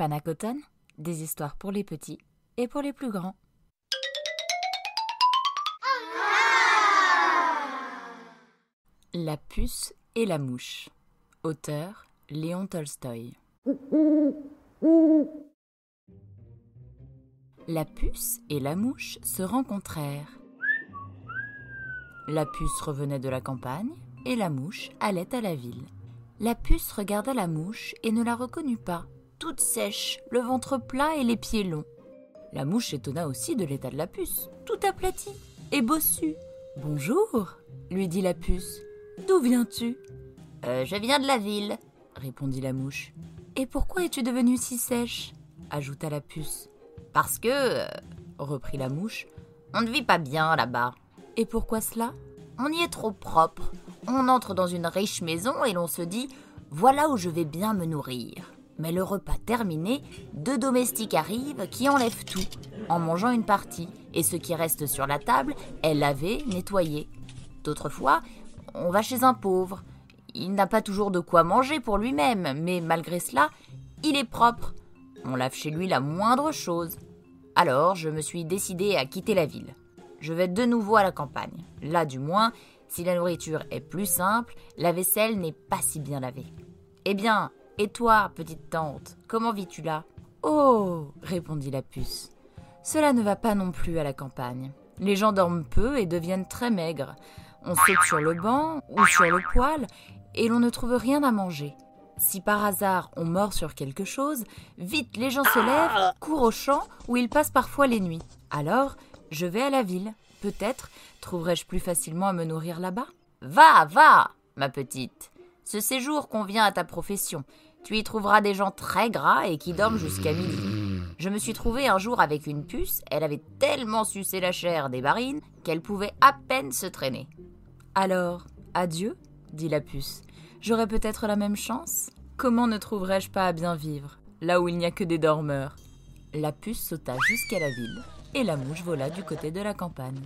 Panacoton, des histoires pour les petits et pour les plus grands. La puce et la mouche. Auteur Léon Tolstoï. La puce et la mouche se rencontrèrent. La puce revenait de la campagne et la mouche allait à la ville. La puce regarda la mouche et ne la reconnut pas, toute sèche, le ventre plat et les pieds longs. La mouche étonna aussi de l'état de la puce, tout aplatie et bossue. Bonjour, lui dit la puce. D'où viens-tu? Euh, Je viens de la ville. répondit la mouche. Et pourquoi es-tu devenue si sèche? ajouta la puce. Parce que, euh, reprit la mouche. on ne vit pas bien là-bas. Et pourquoi cela? On y est trop propre. On entre dans une riche maison et l'on se dit voilà où je vais bien me nourrir. Mais le repas terminé, deux domestiques arrivent qui enlèvent tout, en mangeant une partie, et ce qui reste sur la table est lavé, nettoyé. D'autres fois, on va chez un pauvre. Il n'a pas toujours de quoi manger pour lui-même, mais malgré cela, il est propre. On lave chez lui la moindre chose. Alors, je me suis décidé à quitter la ville. Je vais de nouveau à la campagne. Là, du moins, si la nourriture est plus simple, la vaisselle n'est pas si bien lavée. Eh bien, et toi, petite tante, comment vis-tu là? Oh répondit la puce. Cela ne va pas non plus à la campagne. Les gens dorment peu et deviennent très maigres. On saute sur le banc ou sur le poêle et l'on ne trouve rien à manger. Si par hasard on mord sur quelque chose, vite les gens se lèvent, courent au champ où ils passent parfois les nuits. Alors, je vais à la ville. Peut-être trouverai-je plus facilement à me nourrir là-bas? Va, va, ma petite. Ce séjour convient à ta profession. Tu y trouveras des gens très gras et qui dorment jusqu'à midi. Je me suis trouvé un jour avec une puce, elle avait tellement sucé la chair des barines qu'elle pouvait à peine se traîner. Alors, adieu, dit la puce. J'aurai peut-être la même chance Comment ne trouverais-je pas à bien vivre, là où il n'y a que des dormeurs? La puce sauta jusqu'à la ville, et la mouche vola du côté de la campagne.